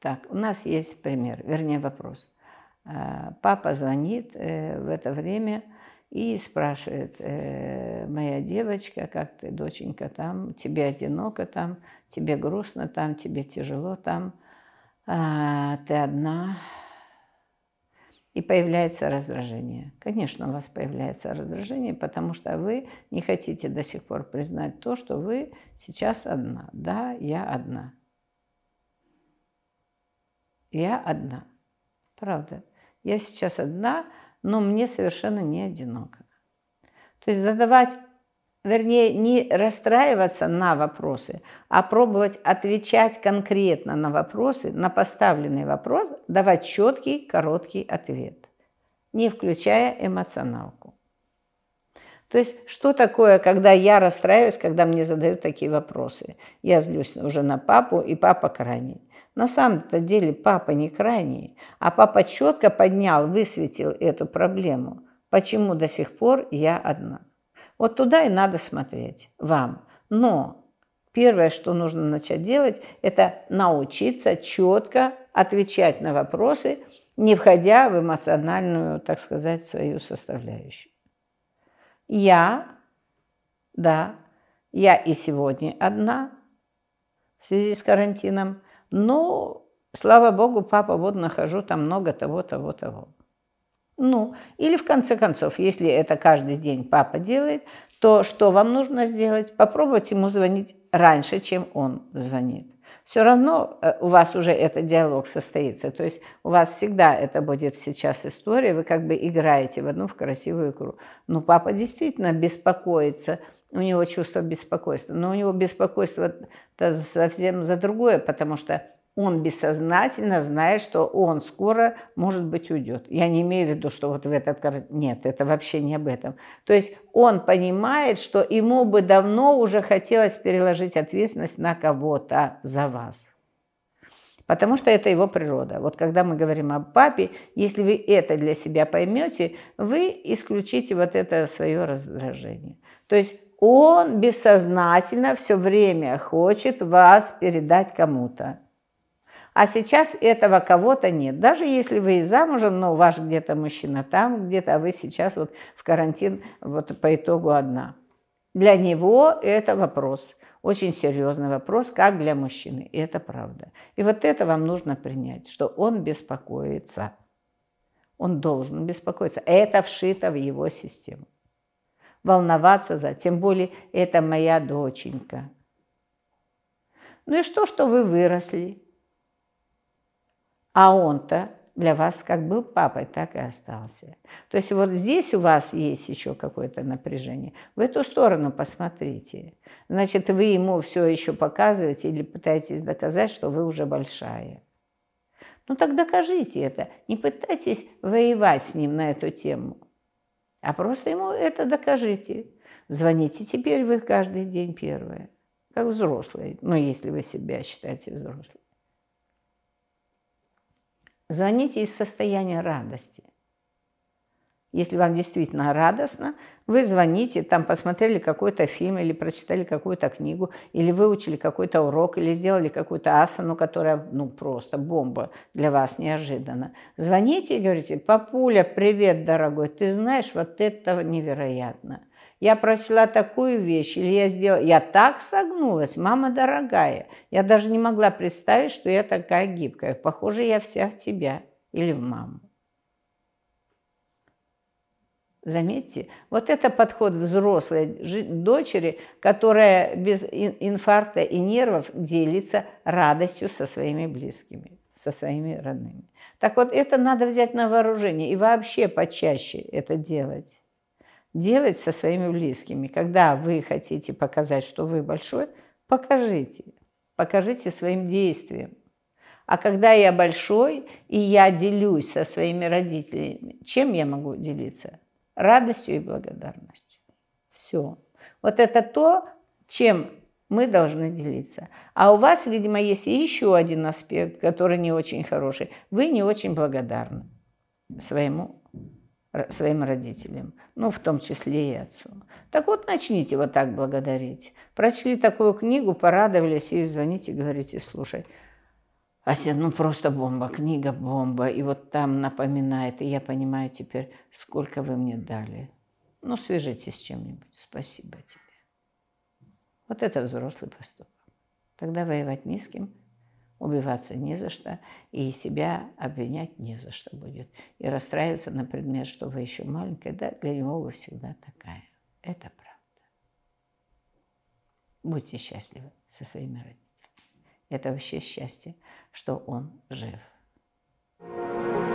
Итак, у нас есть пример, вернее вопрос. Э, папа звонит э, в это время и спрашивает, э, моя девочка, как ты, доченька, там, тебе одиноко там, тебе грустно там, тебе тяжело там, а, ты одна, и появляется раздражение. Конечно, у вас появляется раздражение, потому что вы не хотите до сих пор признать то, что вы сейчас одна. Да, я одна. Я одна. Правда. Я сейчас одна, но мне совершенно не одиноко. То есть задавать, вернее, не расстраиваться на вопросы, а пробовать отвечать конкретно на вопросы, на поставленный вопрос, давать четкий, короткий ответ, не включая эмоционалку. То есть, что такое, когда я расстраиваюсь, когда мне задают такие вопросы? Я злюсь уже на папу, и папа крайний. На самом-то деле папа не крайний, а папа четко поднял, высветил эту проблему. Почему до сих пор я одна? Вот туда и надо смотреть вам. Но первое, что нужно начать делать, это научиться четко отвечать на вопросы, не входя в эмоциональную, так сказать, свою составляющую. Я, да, я и сегодня одна в связи с карантином – ну, слава богу, папа, вот нахожу там много того, того, того. Ну, или в конце концов, если это каждый день папа делает, то что вам нужно сделать? Попробовать ему звонить раньше, чем он звонит. Все равно э, у вас уже этот диалог состоится. То есть у вас всегда это будет сейчас история, вы как бы играете в одну в красивую игру. Ну, папа действительно беспокоится, у него чувство беспокойства. Но у него беспокойство -то совсем за другое, потому что он бессознательно знает, что он скоро, может быть, уйдет. Я не имею в виду, что вот в этот... Нет, это вообще не об этом. То есть он понимает, что ему бы давно уже хотелось переложить ответственность на кого-то за вас. Потому что это его природа. Вот когда мы говорим о папе, если вы это для себя поймете, вы исключите вот это свое раздражение. То есть он бессознательно все время хочет вас передать кому-то. А сейчас этого кого-то нет. Даже если вы и замужем, но ваш где-то мужчина там, где-то, а вы сейчас вот в карантин вот по итогу одна. Для него это вопрос, очень серьезный вопрос, как для мужчины. И это правда. И вот это вам нужно принять, что он беспокоится. Он должен беспокоиться. Это вшито в его систему волноваться за, тем более это моя доченька. Ну и что, что вы выросли? А он-то для вас как был папой, так и остался. То есть вот здесь у вас есть еще какое-то напряжение. В эту сторону посмотрите. Значит, вы ему все еще показываете или пытаетесь доказать, что вы уже большая. Ну так докажите это. Не пытайтесь воевать с ним на эту тему. А просто ему это докажите. Звоните теперь вы каждый день первое, как взрослые, ну, если вы себя считаете взрослым. Звоните из состояния радости. Если вам действительно радостно, вы звоните, там посмотрели какой-то фильм, или прочитали какую-то книгу, или выучили какой-то урок, или сделали какую-то асану, которая, ну, просто бомба для вас неожиданно. Звоните и говорите, папуля, привет, дорогой, ты знаешь, вот это невероятно. Я прочла такую вещь, или я сделала... Я так согнулась, мама дорогая. Я даже не могла представить, что я такая гибкая. Похоже, я вся в тебя или в маму. Заметьте, вот это подход взрослой дочери, которая без инфаркта и нервов делится радостью со своими близкими, со своими родными. Так вот, это надо взять на вооружение и вообще почаще это делать. Делать со своими близкими. Когда вы хотите показать, что вы большой, покажите. Покажите своим действием. А когда я большой, и я делюсь со своими родителями, чем я могу делиться? Радостью и благодарностью. Все. Вот это то, чем мы должны делиться. А у вас, видимо, есть еще один аспект, который не очень хороший. Вы не очень благодарны своему, своим родителям, ну, в том числе и отцу. Так вот, начните вот так благодарить. Прочли такую книгу, порадовались и звоните, говорите, слушай, А ну просто бомба, книга бомба. И вот там напоминает. И я понимаю теперь, сколько вы мне дали. Ну, свяжитесь с чем-нибудь. Спасибо тебе. Вот это взрослый поступок. Тогда воевать ни с кем, убиваться не за что, и себя обвинять не за что будет. И расстраиваться на предмет, что вы еще маленькая, да, для него вы всегда такая. Это правда. Будьте счастливы со своими родителями. Это вообще счастье, что он жив. thank you